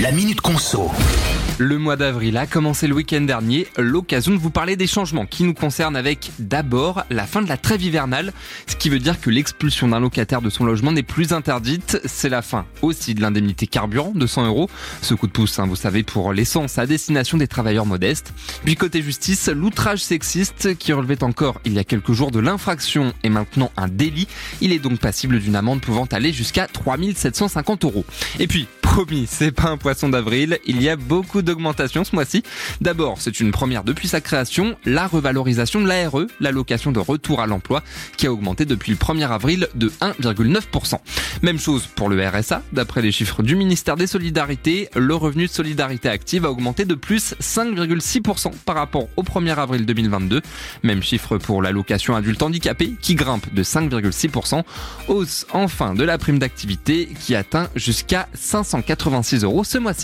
La Minute Conso. Le mois d'avril a commencé le week-end dernier, l'occasion de vous parler des changements qui nous concernent avec d'abord la fin de la trêve hivernale, ce qui veut dire que l'expulsion d'un locataire de son logement n'est plus interdite. C'est la fin aussi de l'indemnité carburant de 100 euros. Ce coup de pouce, hein, vous savez, pour l'essence à destination des travailleurs modestes. Puis côté justice, l'outrage sexiste qui relevait encore il y a quelques jours de l'infraction est maintenant un délit. Il est donc passible d'une amende pouvant aller jusqu'à 3750 euros. Et puis, promis, c'est pas un poisson d'avril, il y a beaucoup d'augmentation ce mois-ci. D'abord, c'est une première depuis sa création, la revalorisation de l'ARE, l'allocation de retour à l'emploi, qui a augmenté depuis le 1er avril de 1,9%. Même chose pour le RSA, d'après les chiffres du ministère des Solidarités, le revenu de solidarité active a augmenté de plus 5,6% par rapport au 1er avril 2022. Même chiffre pour l'allocation adulte handicapé, qui grimpe de 5,6%. Hausse enfin de la prime d'activité, qui atteint jusqu'à 500 86 euros ce mois-ci.